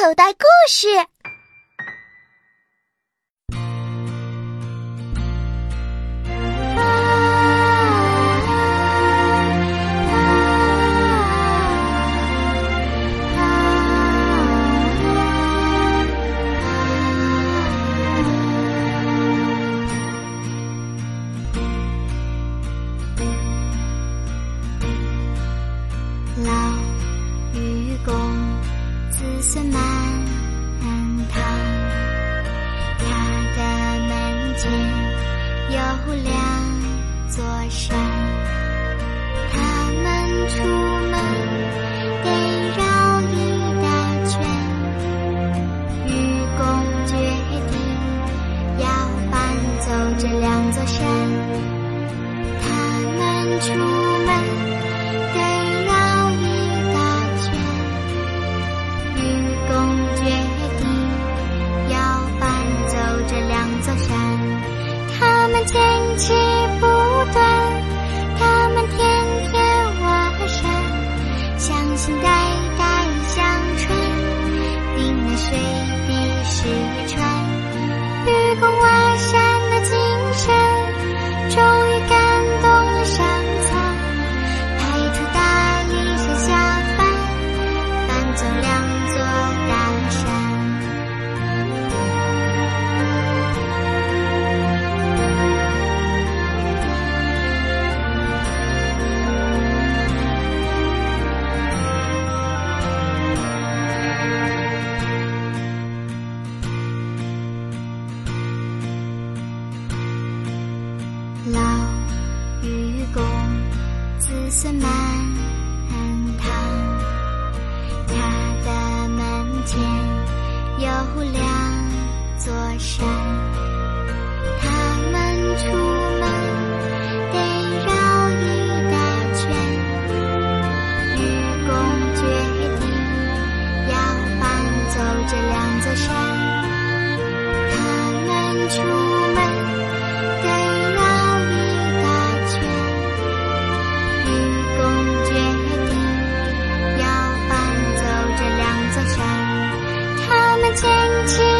口袋故事。满堂。他的门前有两座山，子孙满堂。他的门前有两座山，们